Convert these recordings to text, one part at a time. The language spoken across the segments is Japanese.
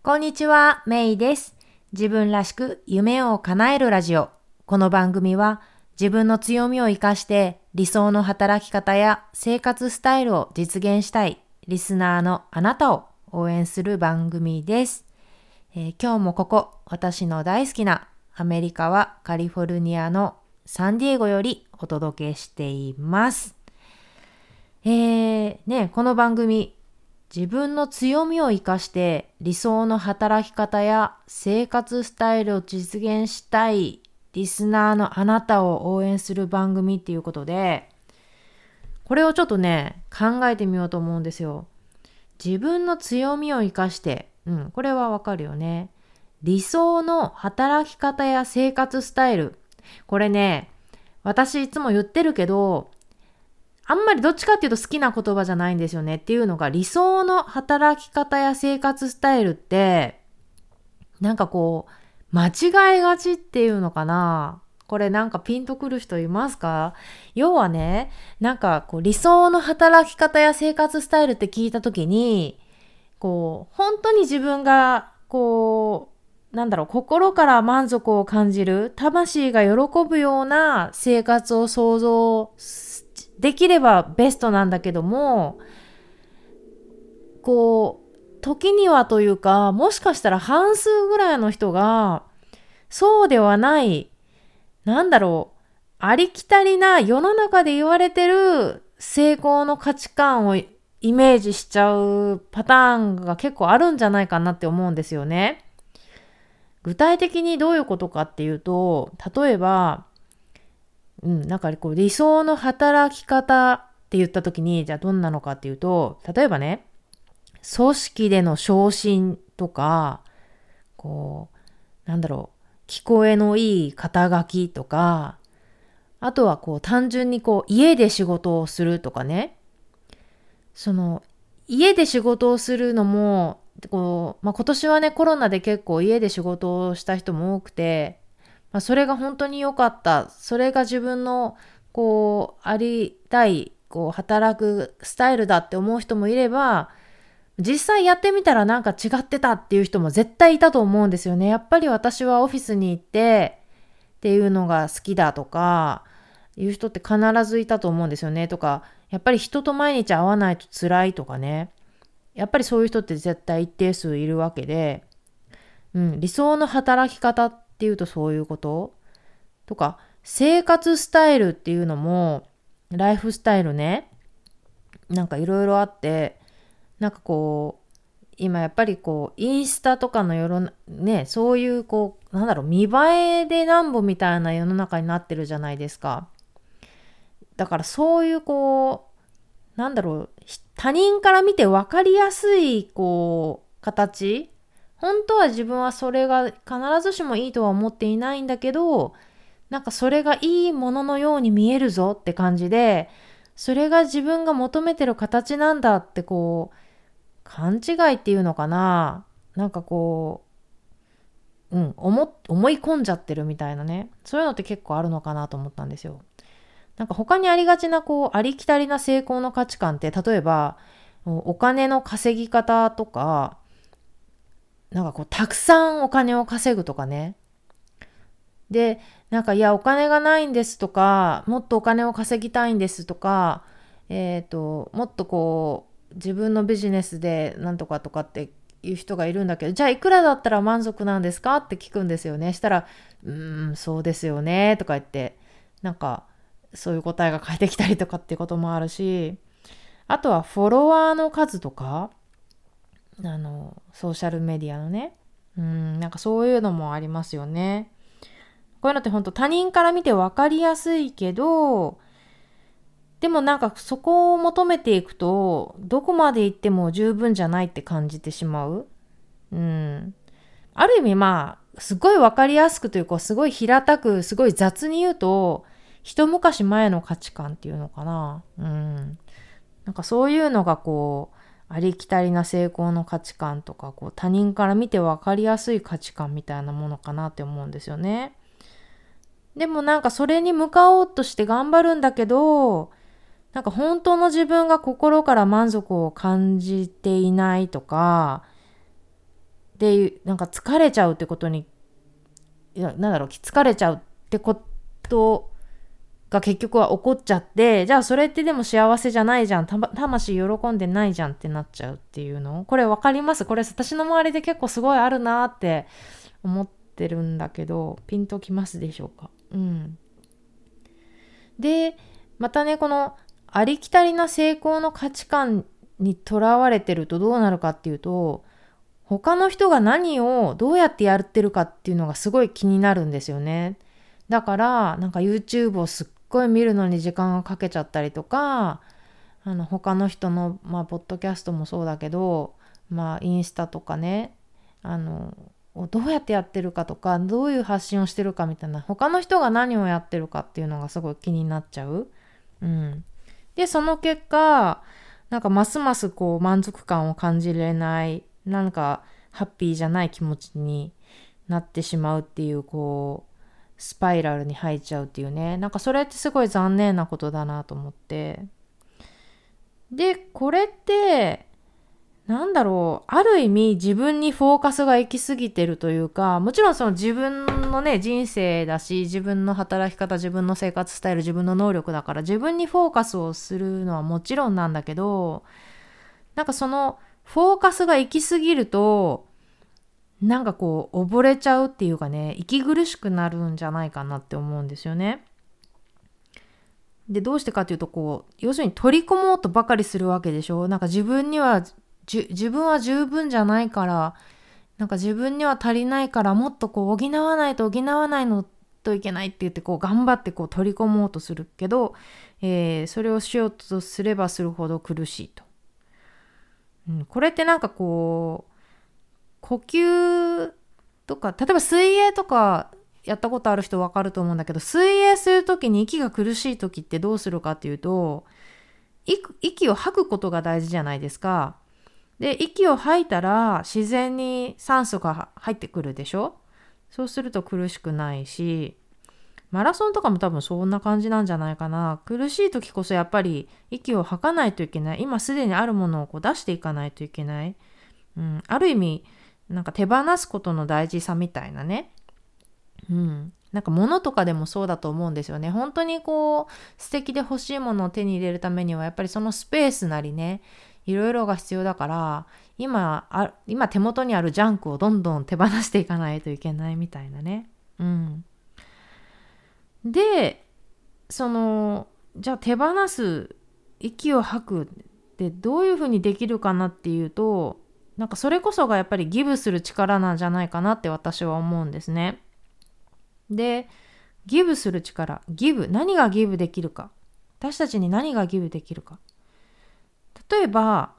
こんにちは、メイです。自分らしく夢を叶えるラジオ。この番組は自分の強みを活かして理想の働き方や生活スタイルを実現したいリスナーのあなたを応援する番組です。えー今日もここ、私の大好きなアメリカはカリフォルニアのサンディエゴよりお届けしています。えー、ね、この番組、自分の強みを生かして理想の働き方や生活スタイルを実現したいリスナーのあなたを応援する番組っていうことで、これをちょっとね、考えてみようと思うんですよ。自分の強みを生かして、うん、これはわかるよね。理想の働き方や生活スタイル。これね、私いつも言ってるけど、あんまりどっちかっていうと好きな言葉じゃないんですよねっていうのが理想の働き方や生活スタイルってなんかこう間違いがちっていうのかな？これなんかピンとくる人いますか？要はねなんかこう理想の働き方や生活スタイルって聞いた時にこう本当に自分がこうなんだろう心から満足を感じる魂が喜ぶような生活を想像すできればベストなんだけどもこう時にはというかもしかしたら半数ぐらいの人がそうではないなんだろうありきたりな世の中で言われてる成功の価値観をイメージしちゃうパターンが結構あるんじゃないかなって思うんですよね。具体的にどういうことかっていうと例えばうん、なんかこう理想の働き方って言った時にじゃあどんなのかっていうと例えばね組織での昇進とかこうなんだろう聞こえのいい肩書きとかあとはこう単純にこう家で仕事をするとかね。その家で仕事をするのもこう、まあ、今年はねコロナで結構家で仕事をした人も多くてまあ、それが本当に良かった。それが自分の、こう、ありたい、こう、働くスタイルだって思う人もいれば、実際やってみたらなんか違ってたっていう人も絶対いたと思うんですよね。やっぱり私はオフィスに行ってっていうのが好きだとか、いう人って必ずいたと思うんですよね。とか、やっぱり人と毎日会わないと辛いとかね。やっぱりそういう人って絶対一定数いるわけで、うん、理想の働き方ってっていうとそういうこと？とか生活スタイルっていうのもライフスタイルねなんかいろいろあってなんかこう今やっぱりこうインスタとかの世のねそういうこうなんだろう見栄えでなんぼみたいな世の中になってるじゃないですか。だからそういうこうなんだろう他人から見て分かりやすいこう形本当は自分はそれが必ずしもいいとは思っていないんだけどなんかそれがいいもののように見えるぞって感じでそれが自分が求めてる形なんだってこう勘違いっていうのかななんかこううん思思い込んじゃってるみたいなねそういうのって結構あるのかなと思ったんですよ。なんか他にありがちなこうありきたりな成功の価値観って例えばお金の稼ぎ方とかなんかこう、たくさんお金を稼ぐとかね。で、なんか、いや、お金がないんですとか、もっとお金を稼ぎたいんですとか、えっ、と、もっとこう、自分のビジネスでなんとかとかっていう人がいるんだけど、じゃあいくらだったら満足なんですかって聞くんですよね。したら、うーん、そうですよね、とか言って、なんか、そういう答えが返ってきたりとかっていうこともあるし、あとはフォロワーの数とか、あのソーシャルメディアのね。うんなんかそういうのもありますよね。こういうのって本当他人から見て分かりやすいけどでもなんかそこを求めていくとどこまで行っても十分じゃないって感じてしまう。うん。ある意味まあすごい分かりやすくというかすごい平たくすごい雑に言うと一昔前の価値観っていうのかな。うん。なんかそういうのがこうありきたりな成功の価値観とかこう他人から見て分かりやすい価値観みたいなものかなって思うんですよね。でもなんかそれに向かおうとして頑張るんだけどなんか本当の自分が心から満足を感じていないとかでなんか疲れちゃうってことにいやなんだろう疲れちゃうってことが結局は起こっちゃってじゃあそれってでも幸せじゃないじゃん。魂喜んでないじゃんってなっちゃうっていうの。これ分かります？これ私の周りで結構すごいあるなって思ってるんだけどピンときますでしょうか？うん。でまたねこのありきたりな成功の価値観にとらわれてるとどうなるかっていうと他の人が何をどうやってやってるかっていうのがすごい気になるんですよね。だからなんか YouTube をすっごい見るのに時間がかけちゃったりとかあの他の人のまあポッドキャストもそうだけどまあインスタとかねあのどうやってやってるかとかどういう発信をしてるかみたいな他の人が何をやってるかっていうのがすごい気になっちゃう。うん、でその結果なんかますますこう満足感を感じれないなんかハッピーじゃない気持ちになってしまうっていうこうスパイラルに入っちゃうっていうね。なんかそれってすごい残念なことだなと思って。でこれってなんだろう。ある意味自分にフォーカスが行き過ぎてるというかもちろんその自分のね人生だし自分の働き方自分の生活スタイル自分の能力だから自分にフォーカスをするのはもちろんなんだけどなんかそのフォーカスが行き過ぎるとなんかこう溺れちゃうっていうかね息苦しくなるんじゃないかなって思うんですよね。でどうしてかっていうとこう要するに取り込もうとばかりするわけでしょ？なんか自分には自分は十分じゃないからなんか自分には足りないからもっとこう補わないと補わないのといけないって言ってこう頑張ってこう取り込もうとするけど、えー、それをしようとすればするほど苦しいと。うん、これってなんかこう呼吸とか例えば水泳とかやったことある人分かると思うんだけど水泳する時に息が苦しい時ってどうするかっていうと息を吐くことが大事じゃないですか。で息を吐いたら自然に酸素が入ってくるでしょ？そうすると苦しくないしマラソンとかも多分そんな感じなんじゃないかな。苦しい時こそやっぱり息を吐かないといけない。今すでにあるものをこう出していかないといけない、うん、ある意味なんか手放すことの大事さみたいなね。うん。なんか物とかでもそうだと思うんですよね。本当にこう素敵で欲しいものを手に入れるためにはやっぱりそのスペースなりね、いろいろが必要だから今あ今手元にあるジャンクをどんどん手放していかないといけないみたいなね。うん。で、そのじゃあ手放す息を吐くってどういうふうにできるかなっていうとなんかそれこそがやっぱりギブする力なんじゃないかなって私は思うんですね。で、ギブする力、ギブ、何がギブできるか。私たちに何がギブできるか。例えば、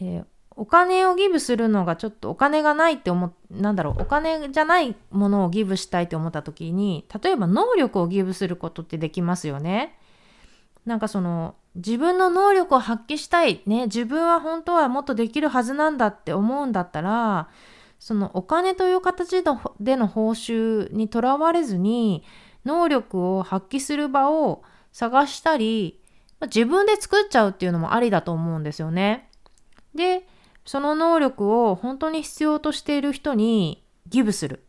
えー、お金をギブするのがちょっとお金がないって思なんだろうお金じゃないものをギブしたいって思った時に例えば能力をギブすることってできますよね。なんかその自分の能力を発揮したい、ね、自分は本当はもっとできるはずなんだって思うんだったら、そのお金という形での報酬にとらわれずに、能力を発揮する場を探したり、自分で作っちゃうっていうのもありだと思うんですよね。で、その能力を本当に必要としている人にギブする。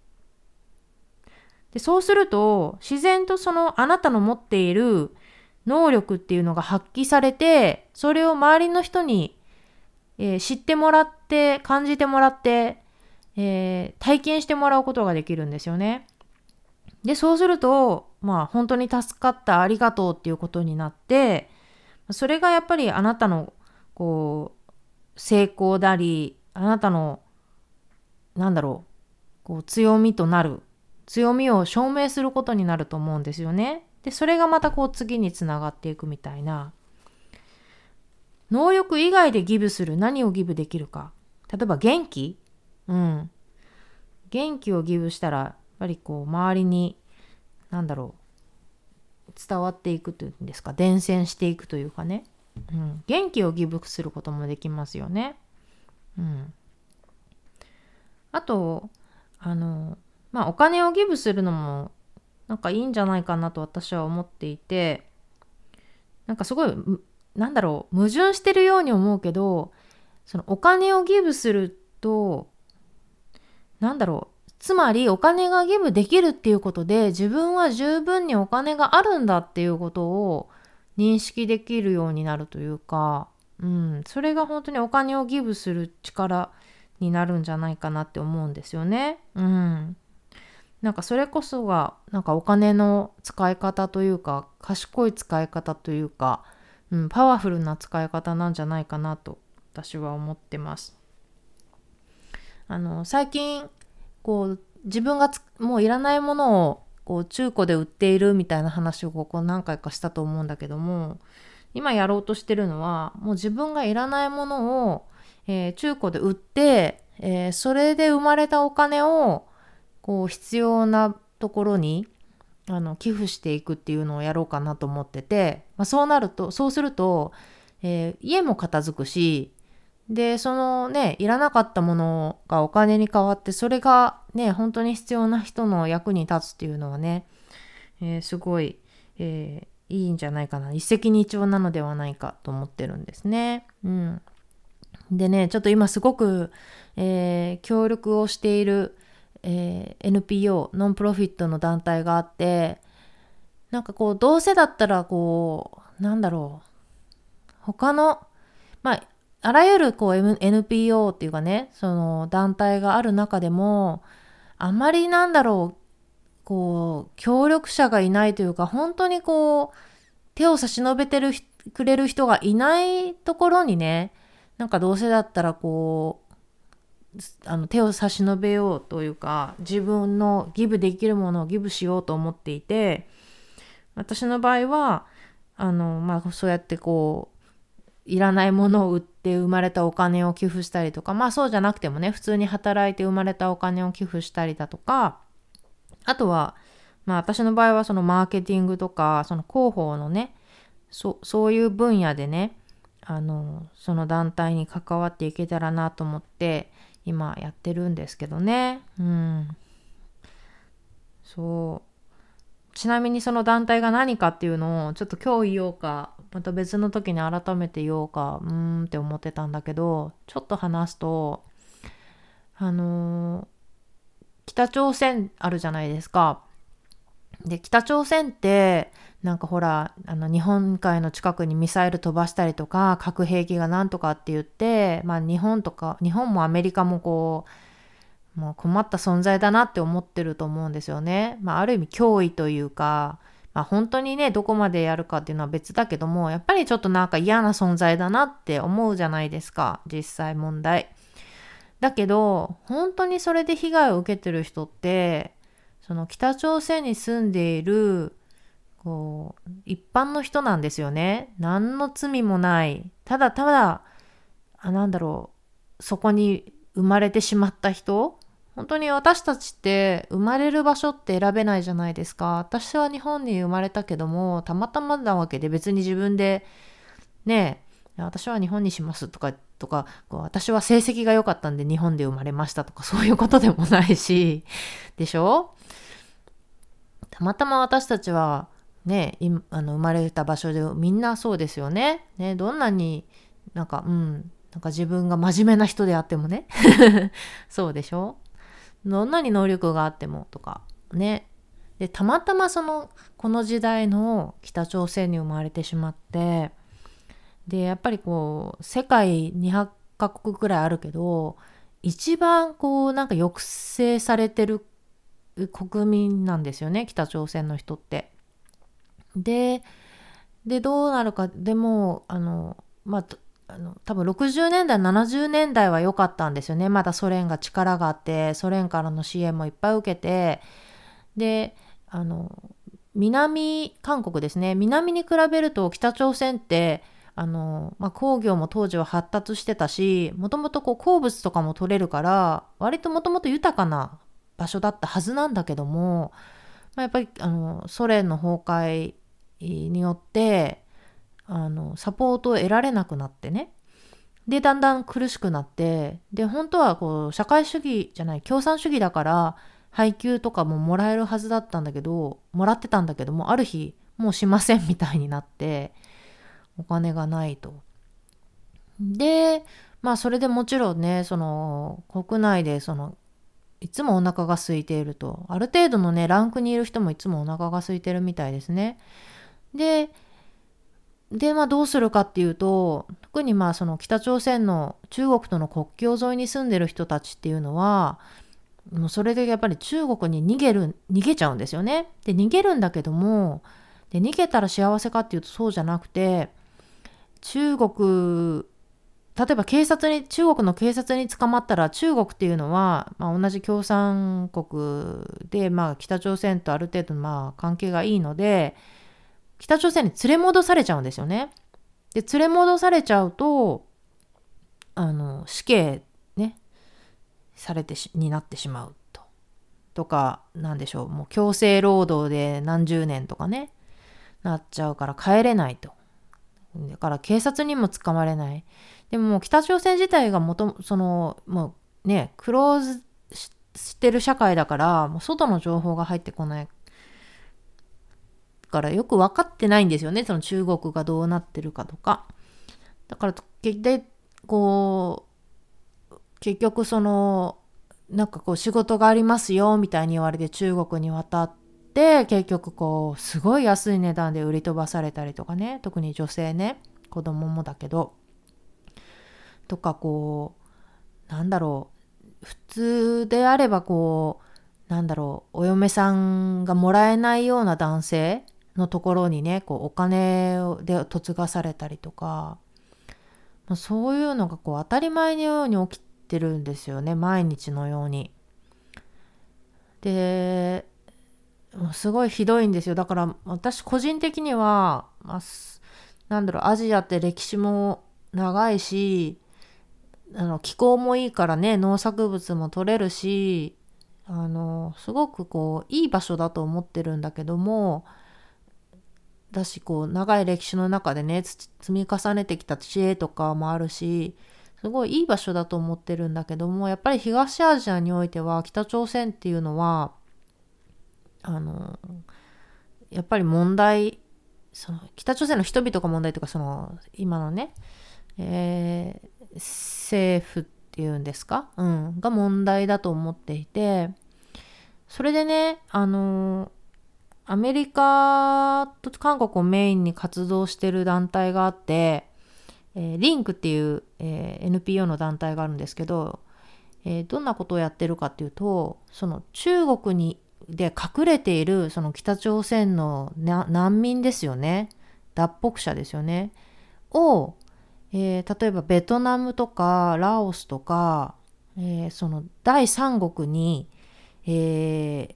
でそうすると、自然とそのあなたの持っている能力っていうのが発揮されて、それを周りの人に、えー、知ってもらって、感じてもらって、えー、体験してもらうことができるんですよね。で、そうすると、まあ本当に助かったありがとうっていうことになって、それがやっぱりあなたの、こう、成功だり、あなたの、なんだろう、こう強みとなる、強みを証明することになると思うんですよね。でそれがまたこう次につながっていくみたいな。能力以外でギブする何をギブできるか。例えば元気。うん。元気をギブしたらやっぱりこう周りに何だろう。伝わっていくというんですか。伝染していくというかね、うん、元気をギブすることもできますよね。うん、あとあのまあお金をギブするのもなんかいいんじゃないかなと私は思っていてなんかすごいなんだろう矛盾してるように思うけどそのお金をギブするとなんだろう。つまりお金がギブできるっていうことで自分は十分にお金があるんだっていうことを認識できるようになるというか、うん、それが本当にお金をギブする力になるんじゃないかなって思うんですよね。うん。なんかそれこそがなんかお金の使い方というか賢い使い方というか、うん、パワフルな使い方なんじゃないかなと私は思ってます。あの最近こう自分がもういらないものをこう中古で売っているみたいな話をここ何回かしたと思うんだけども今やろうとしてるのはもう自分がいらないものを、えー、中古で売って、えー、それで生まれたお金をこう必要なところにあの寄付していくっていうのをやろうかなと思ってて、まあ、そうなるとそうすると、えー、家も片付くしでそのねいらなかったものがお金に変わってそれがね本当に必要な人の役に立つっていうのはね、えー、すごい、えー、いいんじゃないかな一石二鳥なのではないかと思ってるんですね。うん、でねちょっと今すごく、えー、協力をしているえー、NPO ノンプロフィットの団体があってなんかこうどうせだったらこうなんだろう他のまああらゆるこう、M、NPO っていうかねその団体がある中でもあまりなんだろうこう協力者がいないというか本当にこう手を差し伸べてるくれる人がいないところにねなんかどうせだったらこうあの手を差し伸べようというか自分のギブできるものをギブしようと思っていて私の場合はあの、まあ、そうやってこういらないものを売って生まれたお金を寄付したりとかまあそうじゃなくてもね普通に働いて生まれたお金を寄付したりだとかあとはまあ私の場合はそのマーケティングとかその広報のねそそういう分野でねあのその団体に関わっていけたらなと思って今やってるんですけどね。うん。そう。ちなみにその団体が何かっていうのをちょっと今日言おうか、また別の時に改めて言おうか、うーんって思ってたんだけど、ちょっと話すと、あのー、北朝鮮あるじゃないですか。で、北朝鮮って、なんかほら、あの日本海の近くにミサイル飛ばしたりとか、核兵器がなんとかって言って、まあ日本とか、日本もアメリカもこう、もう困った存在だなって思ってると思うんですよね。まあある意味脅威というか、まあ本当にね、どこまでやるかっていうのは別だけども、やっぱりちょっとなんか嫌な存在だなって思うじゃないですか、実際問題。だけど、本当にそれで被害を受けてる人って、その北朝鮮に住んでいるこう一般の人なんですよね。何の罪もない。ただただ、あなんだろう、そこに生まれてしまった人本当に私たちって生まれる場所って選べないじゃないですか。私は日本に生まれたけども、たまたまなわけで別に自分で、ねえ、私は日本にしますとか、とか、こう私は成績が良かったんで日本で生まれましたとか、そういうことでもないし、でしょ？たまたま私たちはねあの生まれた場所でみんなそうですよね。ねどんなになんかうんなんか自分が真面目な人であってもね。そうでしょ？どんなに能力があってもとかね。でたまたまそのこの時代の北朝鮮に生まれてしまってでやっぱりこう世界200カ国くらいあるけど一番こうなんか抑制されてる国民なんですよね北朝鮮の人って。ででどうなるかでもあのまああの多分60年代70年代は良かったんですよね。まだソ連が力があってソ連からの支援もいっぱい受けて。であの南韓国ですね。南に比べると北朝鮮ってあの、まあ、工業も当時は発達してたしもともと鉱物とかも取れるから割ともともと豊かな場所だったはずなんだけども、まあ、やっぱりあのソ連の崩壊によってあのサポートを得られなくなってね。でだんだん苦しくなってで本当はこう社会主義じゃない共産主義だから配給とかももらえるはずだったんだけどもらってたんだけどもある日もうしませんみたいになってお金がないと。でまあそれでもちろんねその国内でそのいつもお腹が空いていると。ある程度のね、ランクにいる人もいつもお腹が空いてるみたいですね。で、で、まあどうするかっていうと、特にまあその北朝鮮の中国との国境沿いに住んでる人たちっていうのは、もうそれでやっぱり中国に逃げる、逃げちゃうんですよね。で、逃げるんだけども、で、逃げたら幸せかっていうとそうじゃなくて、中国、例えば警察に、中国の警察に捕まったら中国っていうのは、まあ、同じ共産国で、まあ、北朝鮮とある程度まあ関係がいいので、北朝鮮に連れ戻されちゃうんですよね。で、連れ戻されちゃうと、あの、死刑ね、されてし、になってしまうと。とか、なんでしょう、もう強制労働で何十年とかね、なっちゃうから帰れないと。だから警察にも捕まれない。でも北朝鮮自体がもと、その、もうね、クローズしてる社会だから、もう外の情報が入ってこないからよく分かってないんですよね。その中国がどうなってるかとか。だから、で、こう、結局その、なんかこう仕事がありますよみたいに言われて中国に渡って、結局こう、すごい安い値段で売り飛ばされたりとかね。特に女性ね。子供もだけど。とかこう、なんだろう。普通であればこう、なんだろう、お嫁さんがもらえないような男性のところにね、こうお金で嫁がされたりとか、ま、そういうのがこう当たり前のように起きてるんですよね、毎日のように。で、もうすごいひどいんですよ。だから私個人的には、まあ、なんだろう、アジアって歴史も長いし、あの気候もいいからね、農作物も取れるし、あの、すごくこう、いい場所だと思ってるんだけども、だしこう長い歴史の中でね積み重ねてきた知恵とかもあるしすごいいい場所だと思ってるんだけどもやっぱり東アジアにおいては北朝鮮っていうのはあのやっぱり問題その北朝鮮の人々が問題とかその今のね、えー、政府っていうんですか、うん、が問題だと思っていてそれでねあのアメリカと韓国をメインに活動してる団体があって、えー、リンクっていう、えー、NPO の団体があるんですけど、えー、どんなことをやってるかっていうと、その中国にで隠れているその北朝鮮の難民ですよね。脱北者ですよね。を、えー、例えばベトナムとかラオスとか、えー、その第三国に、えー、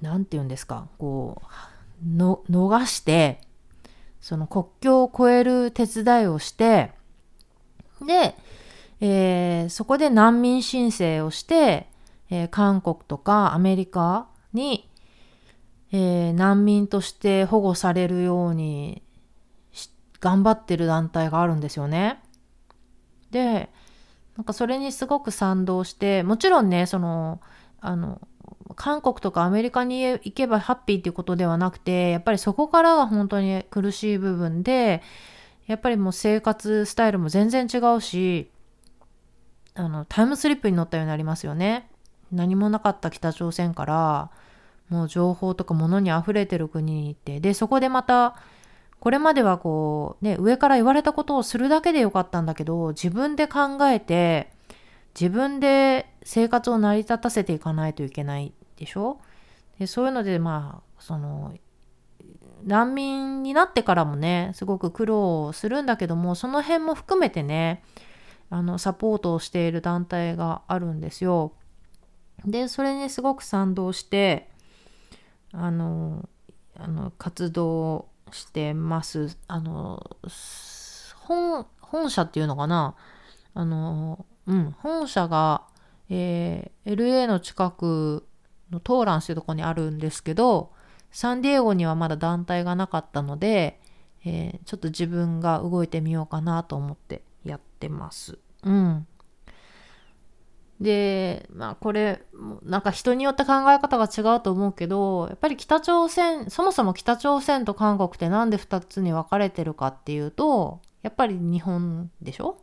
何て言うんですかこうの逃してその国境を越える手伝いをしてで、えー、そこで難民申請をして、えー、韓国とかアメリカに、えー、難民として保護されるように頑張ってる団体があるんですよね。でなんかそれにすごく賛同してもちろんねそのあの韓国とかアメリカに行けばハッピーっていうことではなくてやっぱりそこからが本当に苦しい部分でやっぱりもう生活スタイルも全然違うしあのタイムスリップに乗ったようになりますよね何もなかった北朝鮮からもう情報とか物に溢れてる国に行ってでそこでまたこれまではこうね上から言われたことをするだけでよかったんだけど自分で考えて自分で生活を成り立たせていかないといけないでしょ？でそういうのでまあその難民になってからもねすごく苦労するんだけどもその辺も含めてねあのサポートをしている団体があるんですよ。でそれにすごく賛同してあのあの活動してます。あの本本社っていうのかな？あのうん本社が、えー、LA の近くのトーランスというとこにあるんですけど、サンディエゴにはまだ団体がなかったので、えー、ちょっと自分が動いてみようかなと思ってやってます。うん。で、まあこれ、なんか人によって考え方が違うと思うけど、やっぱり北朝鮮、そもそも北朝鮮と韓国ってなんで2つに分かれてるかっていうと、やっぱり日本でしょ？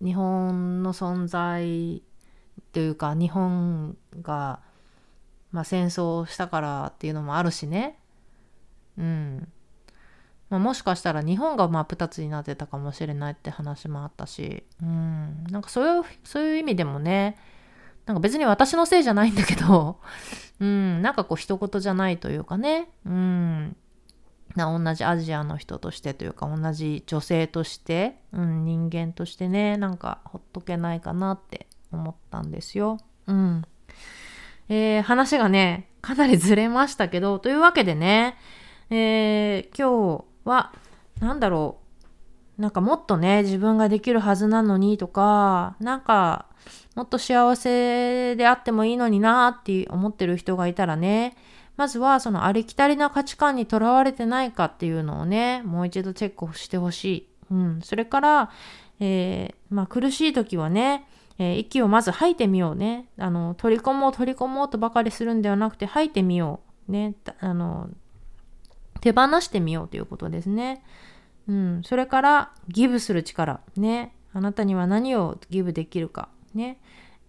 日本の存在というか日本が、まあ、戦争したからっていうのもあるしね。うん。まあ、もしかしたら日本が真っ二つになってたかもしれないって話もあったし、うん、なんかそういう、そういう意味でもね、なんか別に私のせいじゃないんだけど、うん、なんかこう一言じゃないというかね、うん、な同じアジアの人としてというか同じ女性として、うん、人間としてね、なんかほっとけないかなって思ったんですよ。うん。えー、話がね、かなりずれましたけど、というわけでね、えー、今日は、何だろう。なんかもっとね、自分ができるはずなのにとか、なんか、もっと幸せであってもいいのになって思ってる人がいたらね、まずはそのありきたりな価値観にとらわれてないかっていうのをね、もう一度チェックしてほしい。うん。それから、えー、まあ苦しい時はね、えー、息をまず吐いてみようね。あの、取り込もう取り込もうとばかりするんではなくて吐いてみよう。ね。あの、手放してみようということですね。うん、それからギブする力。ね。あなたには何をギブできるか。ね、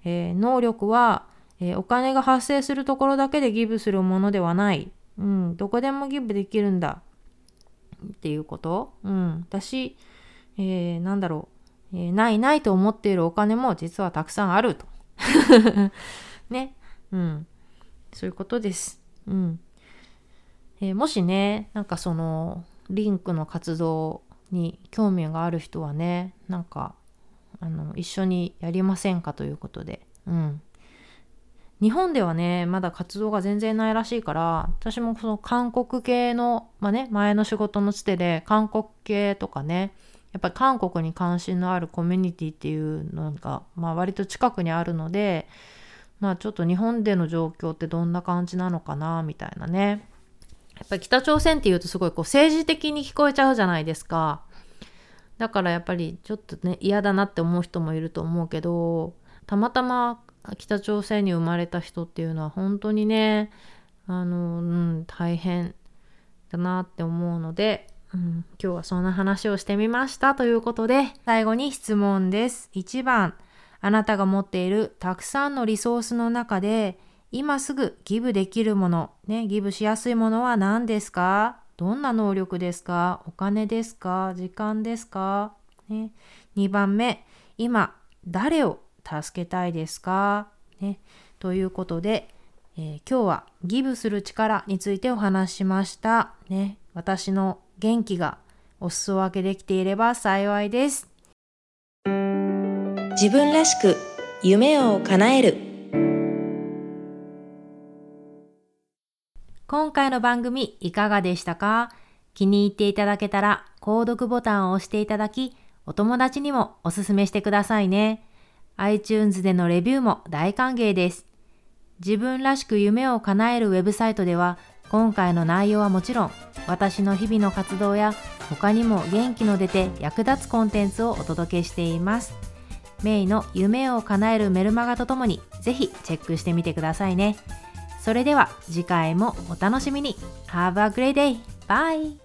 えー、能力は、えー、お金が発生するところだけでギブするものではない、うん、どこでもギブできるんだ。っていうこと、うん、私、えー、なんだろう、えー、ないないと思っているお金も実はたくさんあると。ね、うん、そういうことです、うん、えー、もしね、なんかそのリンクの活動に興味がある人はね、なんかあの一緒にやりませんかということで、うん。日本ではね、まだ活動が全然ないらしいから、私もその韓国系の、まあね、前の仕事のつてで、韓国系とかね、やっぱり韓国に関心のあるコミュニティっていうのが、まあ割と近くにあるので、まあちょっと日本での状況ってどんな感じなのかな、みたいなね。やっぱ北朝鮮っていうとすごいこう政治的に聞こえちゃうじゃないですか。だからやっぱりちょっとね嫌だなって思う人もいると思うけどたまたま北朝鮮に生まれた人っていうのは本当にねあの、うん、大変だなって思うので、うん、今日はそんな話をしてみましたということで最後に質問です。1番あなたが持っているたくさんのリソースの中で今すぐギブできるもの、ね、ギブしやすいものは何ですか？どんな能力ですか？お金ですか？時間ですか、ね、2番目、今誰を助けたいですか、ね、ということで、えー、今日はギブする力についてお話しました。ね、私の元気がお裾分けできていれば幸いです。自分らしく夢を叶える。今回の番組いかがでしたか？気に入っていただけたら購読ボタンを押していただき、お友達にもおすすめしてくださいね。iTunes でのレビューも大歓迎です。自分らしく夢を叶えるウェブサイトでは、今回の内容はもちろん、私の日々の活動や他にも元気の出て役立つコンテンツをお届けしています。メイの夢を叶えるメルマガとともに、ぜひチェックしてみてくださいね。それでは次回もお楽しみに Have a great day! Bye!